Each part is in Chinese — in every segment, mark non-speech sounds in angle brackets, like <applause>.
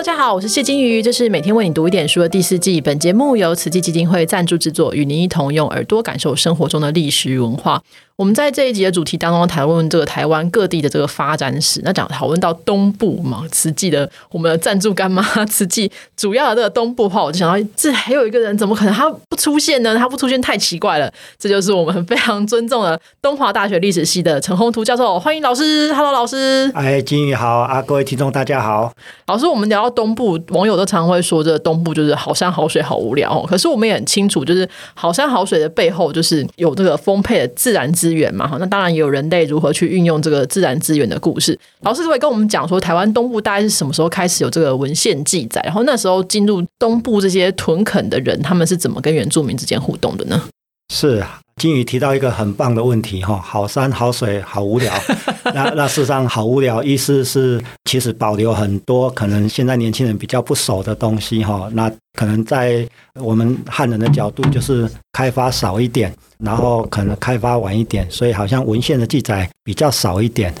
大家好，我是谢金鱼，这是每天为你读一点书的第四季。本节目由慈济基金会赞助制作，与您一同用耳朵感受生活中的历史与文化。我们在这一集的主题当中谈论这个台湾各地的这个发展史。那讲讨论到东部嘛，慈济的我们的赞助干妈，慈济主要的这个东部话，我就想到这还有一个人，怎么可能他不出现呢？他不出现太奇怪了。这就是我们非常尊重的东华大学历史系的陈宏图教授，欢迎老师。<laughs> Hello，老师。哎，金宇好啊，各位听众大家好。老师，我们聊到东部，网友都常会说，这东部就是好山好水好无聊。可是我们也很清楚，就是好山好水的背后，就是有这个丰沛的自然资源嘛。哈，那当然也有人类如何去运用这个自然资源的故事。老师会跟我们讲说，台湾东部大概是什么时候开始有这个文献记载？然后那时候进入东部这些屯垦的人，他们是怎么跟原住民之间互动的呢？是。金宇提到一个很棒的问题哈，好山好水好无聊，<laughs> 那那事实上好无聊，意思是其实保留很多可能现在年轻人比较不熟的东西哈，那可能在我们汉人的角度就是开发少一点，然后可能开发晚一点，所以好像文献的记载比较少一点。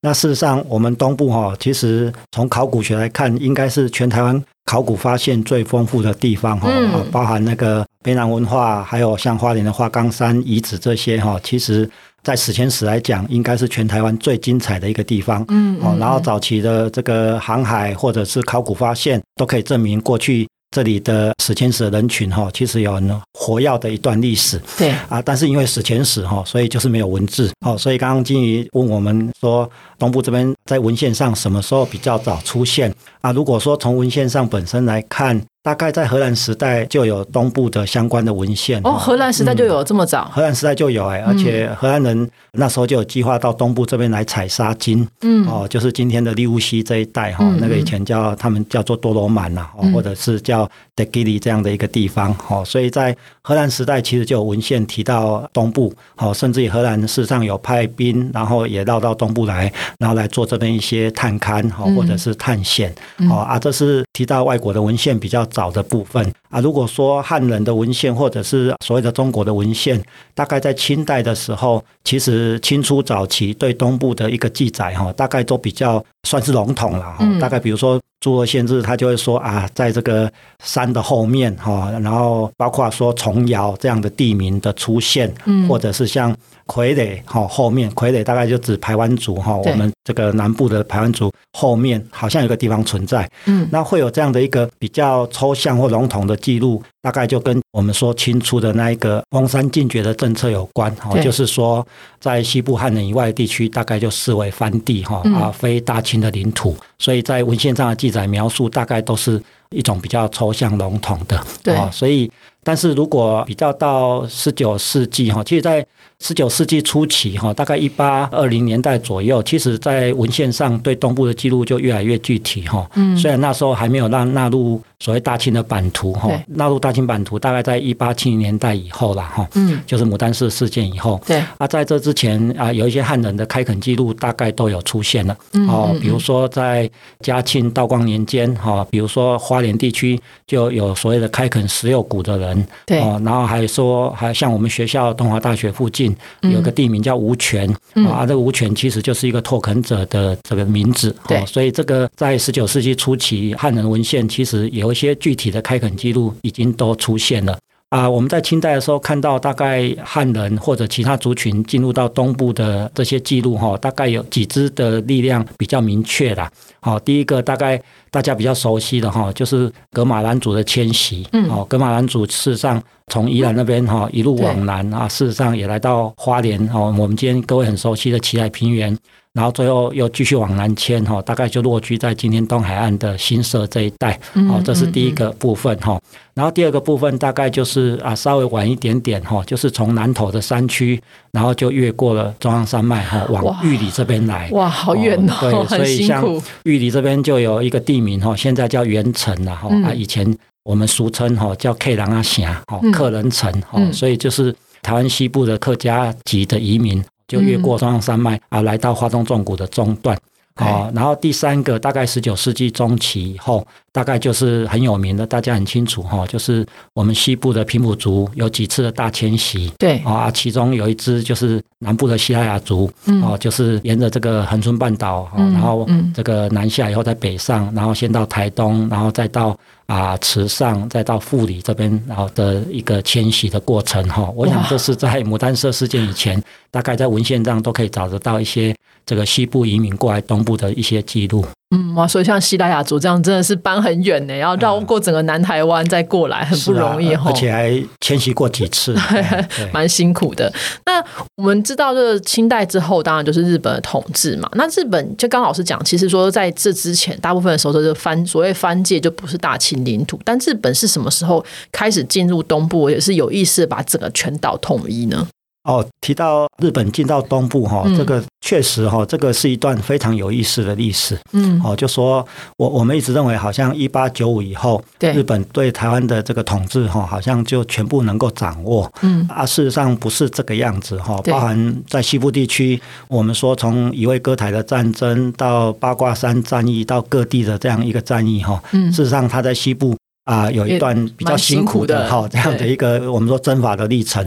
那事实上我们东部哈，其实从考古学来看，应该是全台湾。考古发现最丰富的地方哈，包含那个卑南文化，还有像花莲的花岗山遗址这些哈，其实在史前史来讲，应该是全台湾最精彩的一个地方。嗯，哦，然后早期的这个航海或者是考古发现，都可以证明过去。这里的史前史的人群哈，其实有很活跃的一段历史。对啊，但是因为史前史哈，所以就是没有文字。哦，所以刚刚金鱼问我们说，东部这边在文献上什么时候比较早出现？啊，如果说从文献上本身来看。大概在荷兰时代就有东部的相关的文献。哦，荷兰时代就有这么早？荷兰时代就有哎，而且荷兰人那时候就有计划到东部这边来采砂金，嗯，哦，就是今天的利乌西这一带哈，那个以前叫他们叫做多罗曼呐，或者是叫德基里这样的一个地方，哦，所以在荷兰时代其实就有文献提到东部，哦，甚至于荷兰事实上有派兵，然后也绕到东部来，然后来做这边一些探勘哈，或者是探险，哦啊，这是提到外国的文献比较。早的部分啊，如果说汉人的文献或者是所谓的中国的文献，大概在清代的时候，其实清初早期对东部的一个记载哈，大概都比较算是笼统了哈。大概比如说诸罗县志，他就会说啊，在这个山的后面哈，然后包括说崇窑这样的地名的出现，或者是像。傀儡哈后面傀儡大概就指排湾族哈，我们这个南部的排湾族后面好像有个地方存在，嗯，那会有这样的一个比较抽象或笼统的记录，大概就跟我们说清初的那一个翁山禁绝的政策有关哈，就是说在西部汉人以外地区，大概就视为藩地哈，啊非大清的领土，所以在文献上的记载描述大概都是一种比较抽象笼统的，对，所以但是如果比较到十九世纪哈，其实在十九世纪初期，哈，大概一八二零年代左右，其实在文献上对东部的记录就越来越具体，哈。嗯。虽然那时候还没有让纳入所谓大清的版图，哈，纳入大清版图大概在一八七零年代以后了，哈。嗯。就是牡丹氏事件以后。对。啊，在这之前啊，有一些汉人的开垦记录大概都有出现了，哦，比如说在嘉庆、道光年间，哈，比如说花莲地区就有所谓的开垦石榴谷的人，对。哦，然后还说，还像我们学校东华大学附近。有个地名叫吴泉啊，这个吴泉其实就是一个拓垦者的这个名字，对，所以这个在十九世纪初期汉人文献其实有有一些具体的开垦记录已经都出现了啊。我们在清代的时候看到大概汉人或者其他族群进入到东部的这些记录哈，大概有几支的力量比较明确的。好，第一个大概大家比较熟悉的哈，就是格马兰族的迁徙，嗯，哦，格马兰族事实上。从宜兰那边哈一路往南啊，事实上也来到花莲哦。我们今天各位很熟悉的奇海平原，然后最后又继续往南迁哈，大概就落居在今天东海岸的新社这一带。哦，这是第一个部分哈。然后第二个部分大概就是啊稍微晚一点点哈，就是从南头的山区，然后就越过了中央山脉哈，往玉里这边来。哇，好远哦，对，<laughs> 所以像玉里这边就有一个地名哈，现在叫元城了哈，啊以前。我们俗称哈叫客人阿峡，哈客人城，哈，所以就是台湾西部的客家籍的移民，就越过中央山脉啊，来到花东纵谷的中段。哦，然后第三个大概十九世纪中期以后，大概就是很有名的，大家很清楚哈，就是我们西部的平埔族有几次的大迁徙，对。啊，其中有一支就是南部的西拉雅族，哦，就是沿着这个恒春半岛，然后这个南下以后在北上，然后先到台东，然后再到。啊，池上再到富里这边，然后的一个迁徙的过程哈，我想这是在牡丹社事件以前，大概在文献上都可以找得到一些这个西部移民过来东部的一些记录。嗯，哇，所以像西拉雅族这样真的是搬很远呢，要绕过整个南台湾再过来，很不容易哈。而且还迁徙过几次，<laughs> 蛮辛苦的。那我们知道，这清代之后，当然就是日本的统治嘛。那日本就刚老师讲，其实说在这之前，大部分的时候都是藩，所谓藩界就不是大清领土。但日本是什么时候开始进入东部，也是有意识把整个全岛统一呢？哦，提到日本进到东部哈，这个确实哈，这个是一段非常有意思的历史。嗯，哦，就说我我们一直认为，好像一八九五以后，对日本对台湾的这个统治哈，好像就全部能够掌握。嗯，啊，事实上不是这个样子哈。包含在西部地区，我们说从一位歌台的战争到八卦山战役，到各地的这样一个战役哈。嗯，事实上他在西部。啊，有一段比较辛苦的哈，这样的一个我们说征伐的历程，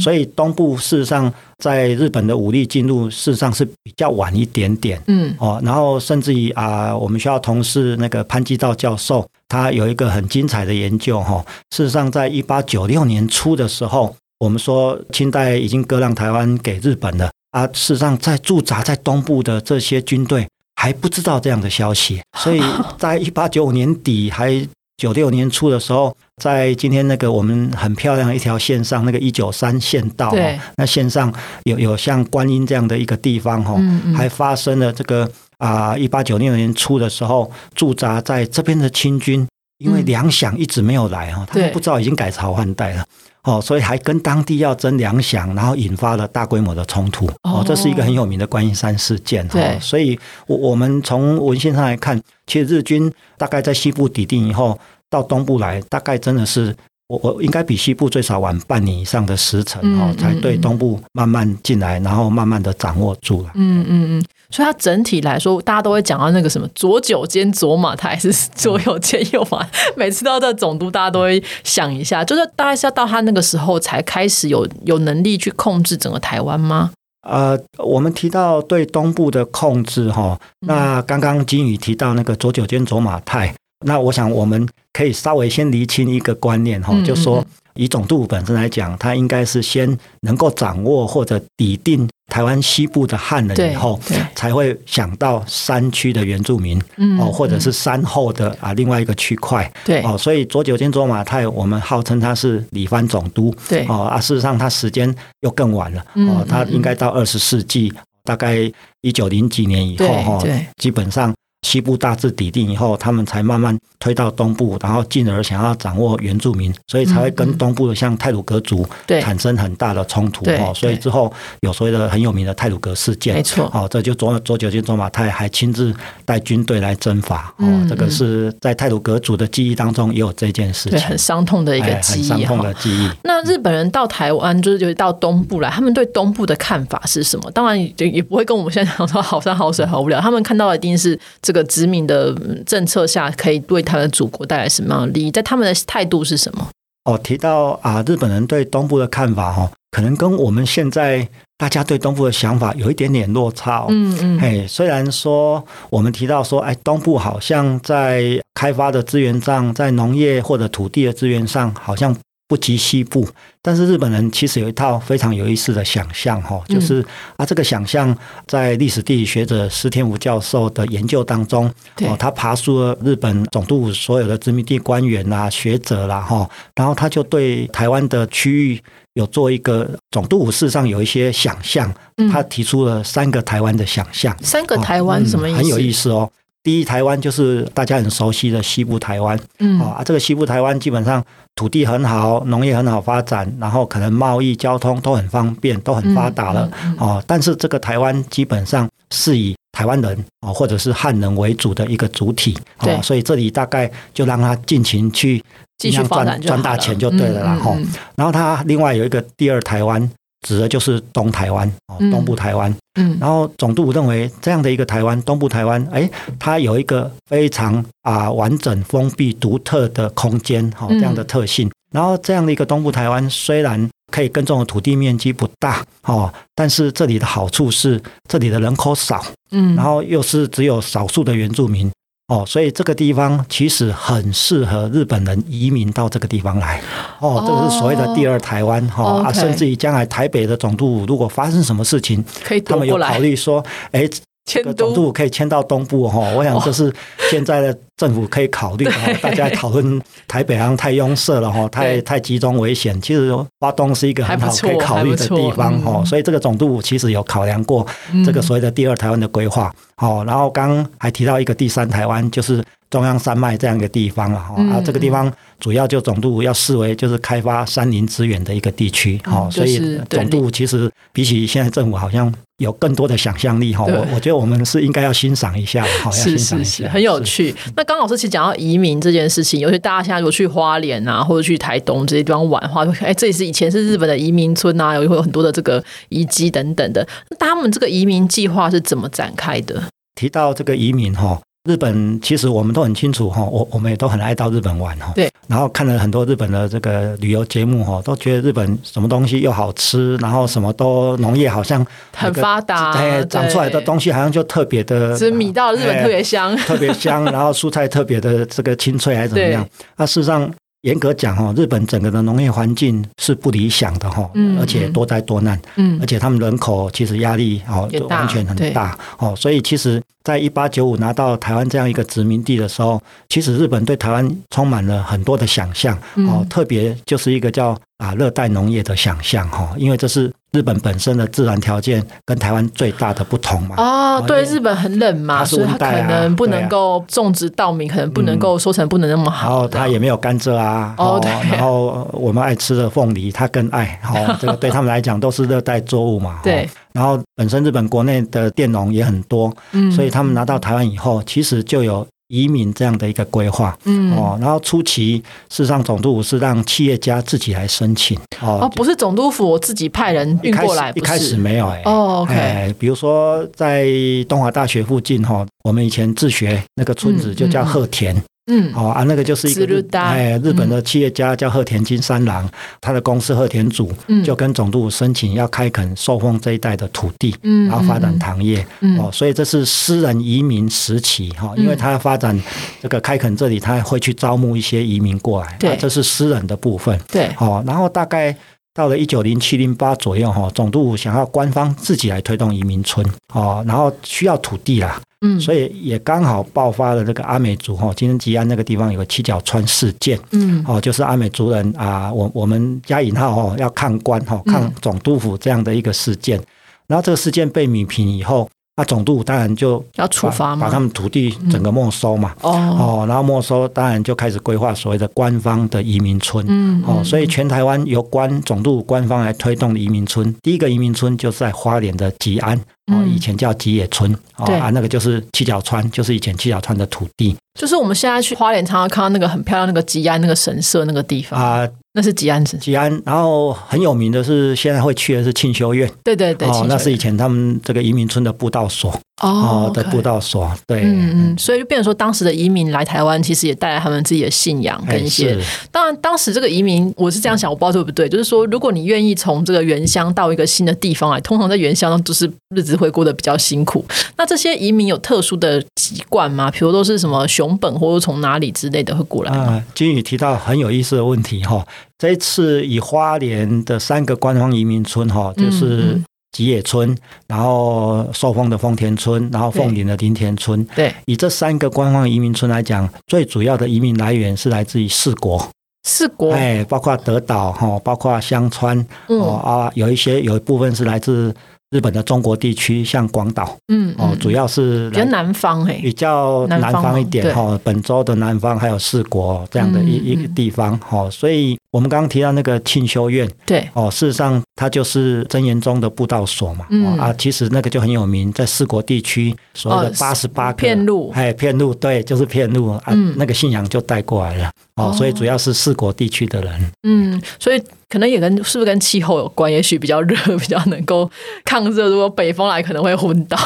所以东部事实上在日本的武力进入事实上是比较晚一点点，嗯，哦，然后甚至于啊，我们学校同事那个潘基道教授，他有一个很精彩的研究哈，事实上在一八九六年初的时候，我们说清代已经割让台湾给日本了，啊，事实上在驻扎在东部的这些军队还不知道这样的消息，所以 <laughs> 在一八九五年底还。九六年初的时候，在今天那个我们很漂亮一条线上，那个一九三县道，那线上有有像观音这样的一个地方哈，还发生了这个啊，一八九六年初的时候，驻扎在这边的清军，因为粮饷一直没有来哈，他们不知道已经改朝换代了，哦，所以还跟当地要争粮饷，然后引发了大规模的冲突，哦，这是一个很有名的观音山事件哈，所以我我们从文献上来看。其实日军大概在西部抵定以后，到东部来，大概真的是我我应该比西部最少晚半年以上的时辰哦，才对东部慢慢进来，然后慢慢的掌握住了。嗯嗯嗯，所以它整体来说，大家都会讲到那个什么左九兼左马台，还是左右兼右马？每次到这总督，大家都会想一下，就是大概是要到他那个时候才开始有有能力去控制整个台湾吗？呃，我们提到对东部的控制哈，那刚刚金宇提到那个左九间左马太，那我想我们可以稍微先厘清一个观念哈，就说。以总督本身来讲，他应该是先能够掌握或者抵定台湾西部的汉人以后，才会想到山区的原住民哦，或者是山后的啊另外一个区块。对哦，所以左九间左马泰，我们号称他是李藩总督。对哦啊，事实上他时间又更晚了哦，他应该到二十世纪大概一九零几年以后哈，基本上。西部大致抵定以后，他们才慢慢推到东部，然后进而想要掌握原住民，所以才会跟东部的像泰鲁格族产生很大的冲突哦。所以之后有所谓的很有名的泰鲁格事件，没错哦，这就左左九间左马泰还亲自带军队来征伐哦。这个是在泰鲁格族的记忆当中也有这件事情，很伤痛的一个记忆，很伤痛的记忆。<laughs> 那日本人到台湾就是就是到东部来，他们对东部的看法是什么？当然也也不会跟我们现在讲说好山好水好无聊，他们看到的一定是这。个殖民的政策下，可以为他的祖国带来什么样的利益？在他们的态度是什么？哦，提到啊，日本人对东部的看法哦，可能跟我们现在大家对东部的想法有一点点落差。嗯嗯，嘿，虽然说我们提到说，哎，东部好像在开发的资源上，在农业或者土地的资源上，好像。不及西部，但是日本人其实有一套非常有意思的想象，哈，就是啊，这个想象在历史地理学者施天武教授的研究当中，哦，他爬出了日本总督府所有的殖民地官员啦、学者啦，哈，然后他就对台湾的区域有做一个总督府事实上有一些想象，他提出了三个台湾的想象，三个台湾什么意思？很有意思哦。第一，台湾就是大家很熟悉的西部台湾，嗯。啊，这个西部台湾基本上土地很好，农业很好发展，然后可能贸易交通都很方便，都很发达了，哦，但是这个台湾基本上是以台湾人哦或者是汉人为主的一个主体，哦，所以这里大概就让他尽情去继续赚赚大钱就对了，然后，然后他另外有一个第二台湾。指的就是东台湾哦，东部台湾嗯，然后总督认为这样的一个台湾，东部台湾，哎，它有一个非常啊完整、封闭、独特的空间，哈，这样的特性。然后这样的一个东部台湾，虽然可以耕种的土地面积不大，哦，但是这里的好处是这里的人口少，嗯，然后又是只有少数的原住民。哦，所以这个地方其实很适合日本人移民到这个地方来。哦，这个是所谓的第二台湾哈啊，甚至于将来台北的总督如果发生什么事情，可以他们有考虑说，哎。这个总督可以迁到东部哈，我想这是现在的政府可以考虑哈。<laughs> 大家讨论台北好像太拥塞了哈，太太集中危险。其实花东是一个很好可以考虑的地方哈，所以这个总督其实有考量过这个所谓的第二台湾的规划。好，然后刚还提到一个第三台湾，就是中央山脉这样一个地方了哈。啊，这个地方主要就总督要视为就是开发山林资源的一个地区哈，所以总督其实比起现在政府好像。有更多的想象力哈，我我觉得我们是应该要欣赏一下，好，<laughs> 是是是，很有趣。那刚老师其实讲到移民这件事情，尤其大家现在如果去花莲啊，或者去台东这些地方玩的话，哎，这里是以前是日本的移民村啊，有会有很多的这个遗迹等等的。那他们这个移民计划是怎么展开的？提到这个移民哈。日本其实我们都很清楚哈，我我们也都很爱到日本玩哈。对。然后看了很多日本的这个旅游节目哈，都觉得日本什么东西又好吃，然后什么都农业好像很发达，哎，长出来的东西好像就特别的，是米到日本特别香，特别香，然后蔬菜特别的这个清脆还是怎么样？<laughs> 那事实上。严格讲哈，日本整个的农业环境是不理想的哈，而且多灾多难，嗯，而且他们人口其实压力哦完全很大哦，所以其实在一八九五拿到台湾这样一个殖民地的时候，其实日本对台湾充满了很多的想象哦，特别就是一个叫。啊，热带农业的想象哈，因为这是日本本身的自然条件跟台湾最大的不同嘛。哦，对，日本很冷嘛，所以它可能不能够种植稻米，可能不能够收成不能那么好。然后它也没有甘蔗啊。哦，然后我们爱吃的凤梨，它更爱。哦，<laughs> 这个对他们来讲都是热带作物嘛。对。然后本身日本国内的佃农也很多，嗯，所以他们拿到台湾以后，其实就有。移民这样的一个规划，嗯。哦，然后初期事实上总督府是让企业家自己来申请，哦，不是总督府我自己派人运过来，一开始没有哎，哦，OK，比如说在东华大学附近哈，我们以前自学那个村子就叫鹤田。嗯，哦啊，那个就是一个哎，日本的企业家叫鹤田金三郎，他的公司鹤田组就跟总督申请要开垦受封这一带的土地，嗯，然后发展糖业，哦，所以这是私人移民时期哈，因为他要发展这个开垦这里，他会去招募一些移民过来，对，这是私人的部分，对，哦，然后大概到了一九零七零八左右哈，总督想要官方自己来推动移民村，哦，然后需要土地啦。嗯，所以也刚好爆发了这个阿美族哈，今天吉安那个地方有个七角川事件，嗯，哦，就是阿美族人啊，我我们加引号哈，要抗官哈，抗总督府这样的一个事件，然后这个事件被米平以后。那总督当然就要处罚嘛，把他们土地整个没收嘛。哦哦，然后没收，当然就开始规划所谓的官方的移民村。嗯哦，所以全台湾由官总督官方来推动的移民村，第一个移民村就是在花莲的吉安，哦，以前叫吉野村。哦啊，那个就是七角川，就是以前七角川的土地。就是我们现在去花莲，常常看到那个很漂亮那个吉安那个神社那个地方啊。那是吉安是，吉安，然后很有名的是，现在会去的是庆修院，对对对，哦，那是以前他们这个移民村的布道所。哦，的布道所，对，嗯嗯，所以就变成说，当时的移民来台湾，其实也带来他们自己的信仰跟一些。当然，当时这个移民，我是这样想，我不知道对不对，就是说，如果你愿意从这个原乡到一个新的地方来，通常在原乡就是日子会过得比较辛苦。那这些移民有特殊的习惯吗？比如都是什么熊本或者从哪里之类的会过来吗？金宇提到很有意思的问题哈，这一次以花莲的三个官方移民村哈，就是。吉野村，然后寿丰的丰田村，然后凤林的林田村。对，以这三个官方移民村来讲，最主要的移民来源是来自于四国。四国，哎，包括德岛哈，包括香川，哦啊，有一些有一部分是来自。日本的中国地区，像广岛，嗯，哦，主要是比较南方，哎，比较南方一点哈，本州的南方还有四国这样的一一个地方，哈，所以我们刚刚提到那个庆修院，对，哦，事实上它就是真言宗的布道所嘛，啊，其实那个就很有名，在四国地区所谓的八十八片路，哎，片路，对，就是片路啊，那个信仰就带过来了，哦，所以主要是四国地区的人。嗯，所以可能也跟是不是跟气候有关？也许比较热，比较能够抗热。如果北风来，可能会昏倒。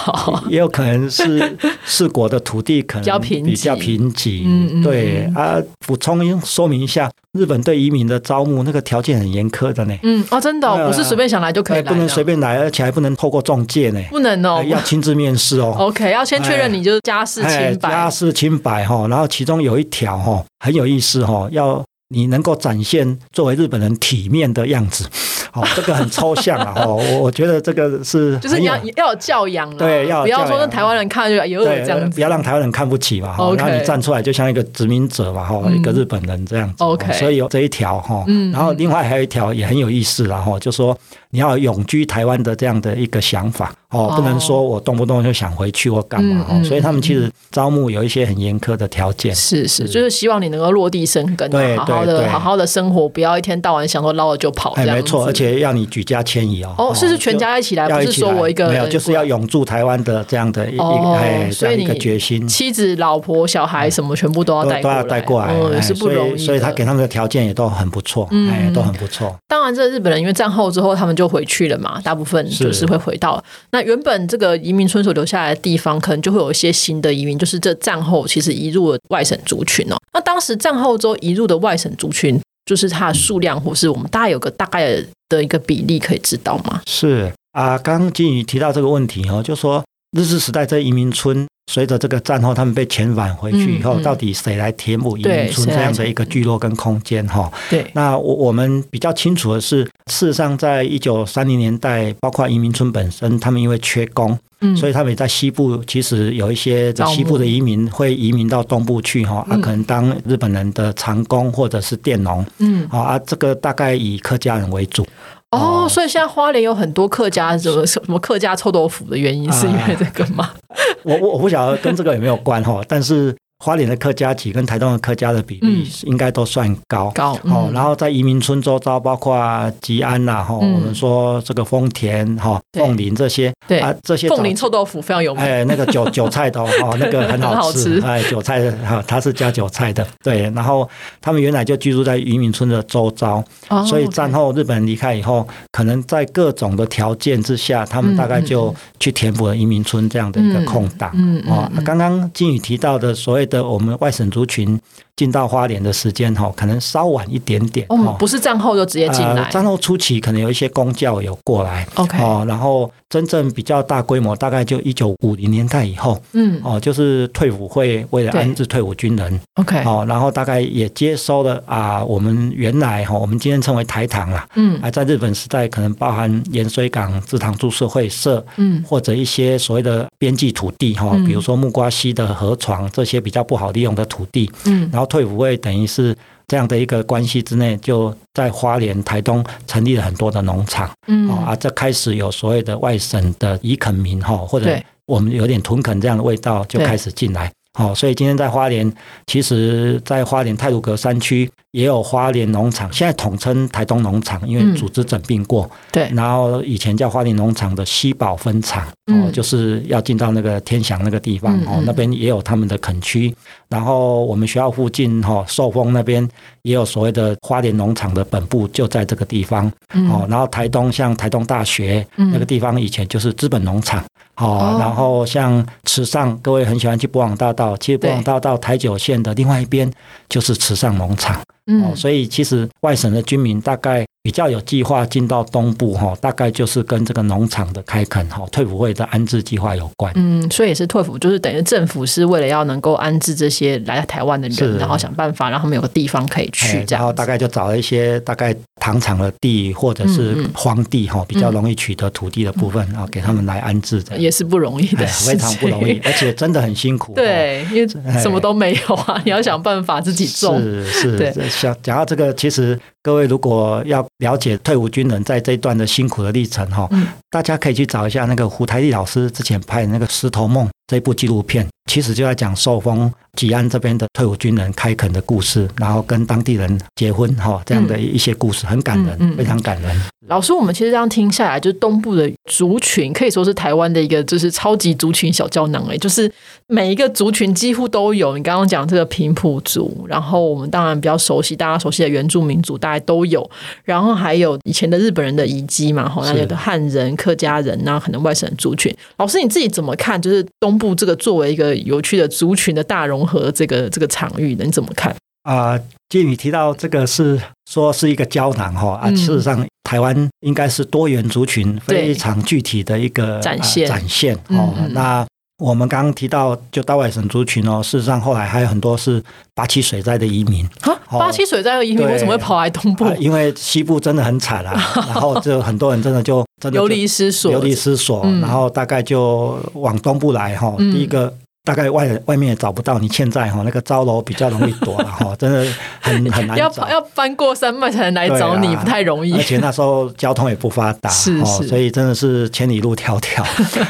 也有可能是四国的土地可能 <laughs> 比较贫瘠，贫瘠。嗯嗯。对啊，补充说明一下，日本对移民的招募那个条件很严苛的呢。嗯哦，真的不是随便想来就可以来，不能随便来，而且还不能透过中介呢。不能哦，要亲自面试哦。<laughs> OK，要先确认你就是家世清白，家世清白哈。然后其中有一条哈很有意思哈，要。你能够展现作为日本人体面的样子，好，这个很抽象啊！哦，我我觉得这个是 <laughs> 就是你要要有教养，对，要不要说台湾人看就有点这样子，不要让台湾人看不起嘛。然后你站出来就像一个殖民者嘛，哈，一个日本人这样子。OK，所以有这一条哈，然后另外还有一条也很有意思，然后就说。你要永居台湾的这样的一个想法哦，不能说我动不动就想回去或干嘛哦，所以他们其实招募有一些很严苛的条件。是是，就是希望你能够落地生根，对好好的好好的生活，不要一天到晚想说捞了就跑。哎，没错，而且要你举家迁移哦。哦，是是全家一起来，不是说我一个没有，就是要永驻台湾的这样的一个哎，这样一个决心。妻子、老婆、小孩什么全部都要带都要带过来，也是不容易。所以他给他们的条件也都很不错，哎，都很不错。当然，这日本人因为战后之后他们就回去了嘛。大部分就是会回到那原本这个移民村所留下来的地方，可能就会有一些新的移民，就是这战后其实移入了外省族群哦。那当时战后之后移入的外省族群，就是它的数量，或是我们大概有个大概的一个比例，可以知道吗？是啊，刚刚金宇提到这个问题哦，就说日治时代在移民村。随着这个战后，他们被遣返回去以后，到底谁来填补移民村这样的一个聚落跟空间？哈，对。那我我们比较清楚的是，事实上，在一九三零年代，包括移民村本身，他们因为缺工，嗯，所以他们在西部其实有一些在西部的移民会移民到东部去，哈，啊，可能当日本人的长工或者是佃农，嗯，啊，这个大概以客家人为主。哦，所以现在花莲有很多客家什么 <laughs> 什么客家臭豆腐的原因，是因为这个吗？<laughs> 我我我不晓得跟这个有没有关哈，但是。花莲的客家籍跟台东的客家的比例应该都算高，高哦。然后在移民村周遭，包括吉安呐，哈，我们说这个丰田哈、凤林这些，对啊，这些凤林臭豆腐非常有名。哎，那个韭 <laughs> 韭菜的哦，那个 <laughs> 很好吃，哎，韭菜哈，它是加韭菜的，对。然后他们原来就居住在移民村的周遭，所以战后日本人离开以后，可能在各种的条件之下，他们大概就去填补了移民村这样的一个空档。嗯哦，刚刚金宇提到的所谓。的我们外省族群。进到花莲的时间哈，可能稍晚一点点哦，不是战后就直接进来。战后初期可能有一些公教有过来，OK。哦，然后真正比较大规模，大概就一九五零年代以后，嗯。哦，就是退伍会为了安置退伍军人，OK。哦，然后大概也接收了啊，我们原来哈，我们今天称为台糖啦，嗯，啊，在日本时代可能包含盐水港制糖株式会社，嗯，或者一些所谓的边际土地哈，比如说木瓜溪的河床这些比较不好利用的土地，嗯，然后。退伍会等于是这样的一个关系之内，就在花莲、台东成立了很多的农场，嗯，啊，这开始有所谓的外省的移垦民哈，或者我们有点屯垦这样的味道就开始进来。哦，所以今天在花莲，其实，在花莲泰鲁阁山区也有花莲农场，现在统称台东农场，因为组织整并过。对，然后以前叫花莲农场的西宝分厂，哦，就是要进到那个天祥那个地方，哦，那边也有他们的垦区。然后我们学校附近，哈，寿丰那边也有所谓的花莲农场的本部，就在这个地方。哦，然后台东像台东大学那个地方，以前就是资本农场。哦，然后像池上，各位很喜欢去博朗大道，其实博朗大道台九线的另外一边就是池上农场。哦，所以其实外省的居民大概。比较有计划进到东部哈，大概就是跟这个农场的开垦哈、退伍会的安置计划有关。嗯，所以也是退伍，就是等于政府是为了要能够安置这些来台湾的人，然后想办法让他们有个地方可以去。这样，然后大概就找了一些大概糖厂的地或者是荒地哈，比较容易取得土地的部分啊，给他们来安置的。也是不容易的，非常不容易，<laughs> 而且真的很辛苦。对，因为什么都没有啊，你要想办法自己种。是是，对。讲讲到这个，其实各位如果要了解退伍军人在这一段的辛苦的历程哈，大家可以去找一下那个胡台丽老师之前拍的那个《石头梦》这部纪录片，其实就在讲寿丰吉安这边的退伍军人开垦的故事，然后跟当地人结婚哈这样的一些故事，很感人，非常感人。老师，我们其实这样听下来，就是东部的族群可以说是台湾的一个就是超级族群小胶囊哎，就是每一个族群几乎都有。你刚刚讲这个平埔族，然后我们当然比较熟悉大家熟悉的原住民族，大概都有。然后还有以前的日本人的遗迹嘛，哈，那有的汉人、客家人那可能外省族群。老师你自己怎么看？就是东部这个作为一个有趣的族群的大融合这个这个场域，你怎么看？啊，建宇提到这个是说是一个胶囊哈啊，事实上台湾应该是多元族群非常具体的一个展现展现哦。那我们刚刚提到就大外省族群哦，事实上后来还有很多是八七水灾的移民啊，八七水灾的移民为什么会跑来东部？因为西部真的很惨啊，<laughs> 然后就很多人真的就真的流离失所，流离失所，然后大概就往东部来哈。第一个。大概外外面也找不到，你现在哈那个招楼比较容易躲了 <laughs> 哈，真的很很难要要翻过山脉才能来找你，不太容易。而且那时候交通也不发达，<laughs> 是是，所以真的是千里路迢迢。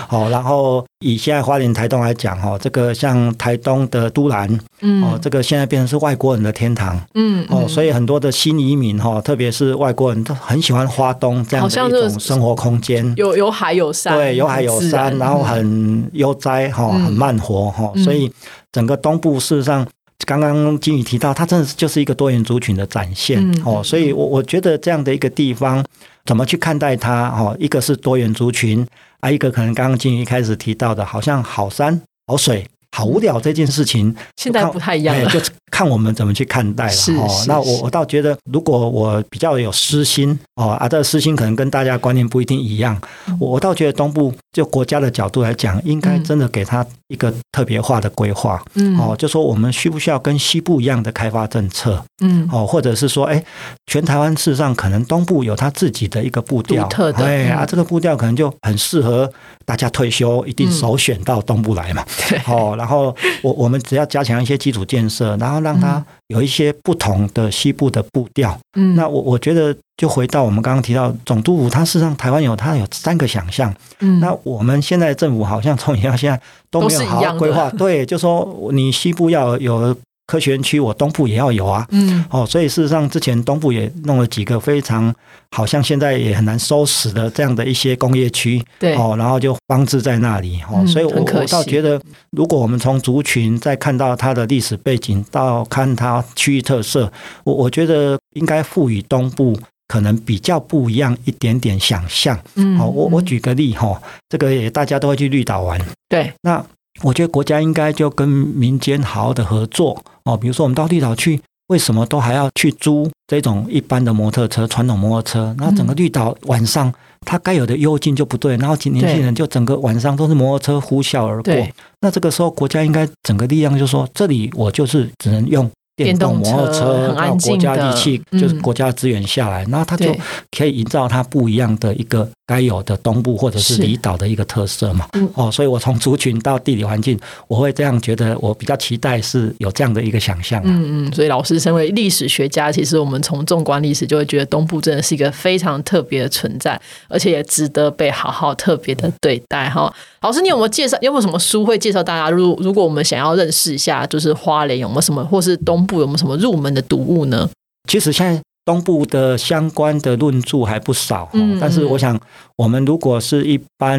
哦，然后以现在花莲台东来讲哈，这个像台东的都兰，嗯，哦，这个现在变成是外国人的天堂，嗯，哦，所以很多的新移民哈，特别是外国人都很喜欢花东这样的一种生活空间，有有海有山，对，有海有山，然后很悠哉哈，很慢活。哈，所以整个东部事实上，刚刚金宇提到，它真的就是一个多元族群的展现哦。所以，我我觉得这样的一个地方，怎么去看待它？哦，一个是多元族群，啊，一个可能刚刚金宇一开始提到的，好像好山好水。好无聊这件事情，现在不太一样了，就看我们怎么去看待了。哦，那我我倒觉得，如果我比较有私心哦，啊，这个私心可能跟大家观念不一定一样。我我倒觉得东部就国家的角度来讲，应该真的给他一个特别化的规划。嗯，哦，就说我们需不需要跟西部一样的开发政策？嗯，哦，或者是说，哎，全台湾事实上可能东部有他自己的一个步调，对啊，这个步调可能就很适合大家退休一定首选到东部来嘛。<laughs> 对，哦。然后我我们只要加强一些基础建设，然后让它有一些不同的西部的步调。嗯，那我我觉得就回到我们刚刚提到总督府，它事实上台湾有它有三个想象。嗯，那我们现在政府好像从以前到现在都没有好好规划。对，就说你西部要有。科学园区，我东部也要有啊，嗯，哦，所以事实上之前东部也弄了几个非常好像现在也很难收拾的这样的一些工业区，对，哦，然后就放置在那里，哦，所以我我倒觉得，如果我们从族群再看到它的历史背景，到看它区域特色，我我觉得应该赋予东部可能比较不一样一点点想象，嗯，哦，我我举个例哈，这个也大家都会去绿岛玩，对，那。我觉得国家应该就跟民间好好的合作哦，比如说我们到绿岛去，为什么都还要去租这种一般的摩托车、传统摩托车？那整个绿岛晚上它该有的幽静就不对，然后年轻人就整个晚上都是摩托车呼啸而过。那这个时候国家应该整个力量就说，这里我就是只能用。电动摩托车，然后国家力气就是国家资源下来，然后它就可以营造它不一样的一个该有的东部或者是离岛的一个特色嘛。哦，所以我从族群到地理环境，我会这样觉得，我比较期待是有这样的一个想象。嗯嗯，所以老师身为历史学家，其实我们从纵观历史，就会觉得东部真的是一个非常特别的存在，而且也值得被好好特别的对待哈。老师，你有没有介绍？有没有什么书会介绍大家？如如果我们想要认识一下，就是花莲有没有什么，或是东？部有没有什么入门的读物呢？其实现在东部的相关的论著还不少，嗯，但是我想，我们如果是一般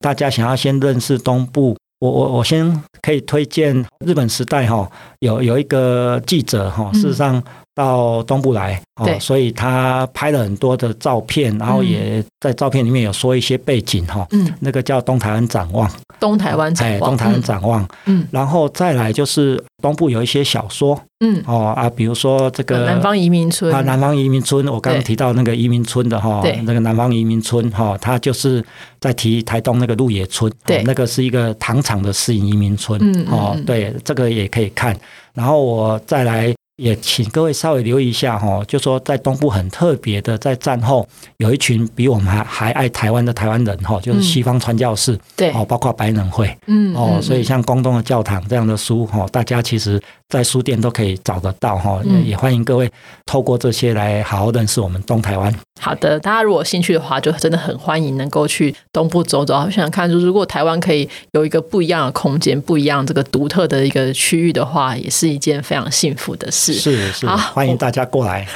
大家想要先认识东部，我我我先可以推荐日本时代哈，有有一个记者哈，事实上。到东部来哦，所以他拍了很多的照片，然后也在照片里面有说一些背景哈。嗯，那个叫东台湾展望，东台湾展望，东台湾展望。嗯，然后再来就是东部有一些小说，嗯，哦啊，比如说这个南方移民村。啊，南方移民村，我刚刚提到那个移民村的哈，那个南方移民村哈，它就是在提台东那个鹿野村，对，那个是一个糖厂的私营移民村，嗯，哦，对，这个也可以看。然后我再来。也请各位稍微留意一下哈，就说在东部很特别的，在战后有一群比我们还还爱台湾的台湾人哈，就是西方传教士，对，哦，包括白人会，嗯，哦，所以像宫东的教堂这样的书哈，大家其实在书店都可以找得到哈。嗯也欢迎各位透过这些来好好认识我们东台湾。好的，大家如果有兴趣的话，就真的很欢迎能够去东部走走。想想看，就是如果台湾可以有一个不一样的空间、不一样这个独特的一个区域的话，也是一件非常幸福的事。是是，欢迎大家过来。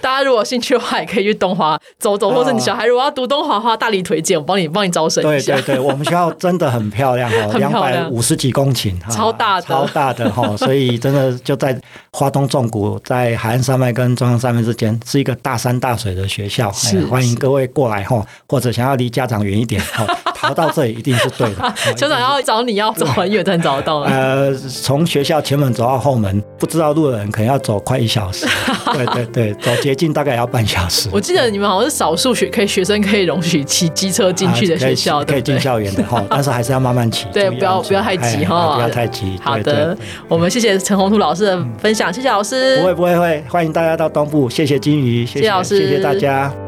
大家如果有兴趣的话，也可以去东华走走，或者你小孩如果要读东华的话，大力推荐，我帮你帮你招生一下。对对对，我们学校真的很漂亮哦，很两百五十几公顷，超大的超大的哈，所以真的就在花东纵谷，在海岸山脉跟中央山脉之间，是一个大山大水的学校。是哎欢迎各位过来哈，或者想要离家长远一点哈，逃到这里一定是对的。<laughs> 校长要找你要走很远才能找得到的。呃，从学校前门走到后门，不知道路的人可能要走快一小时。<laughs> 对对对，走捷径大概也要半小时。我记得你们好像是少数学可以学生可以容许骑机车进去的学校，可以进？校园的 <laughs> 哈，但是还是要慢慢骑。对不要不要太急哎哈不要太急。好的，我们谢谢陈宏图老师的分享，谢谢老师，不会不会会，欢迎大家到东部，谢谢金鱼，谢谢老师谢谢大家。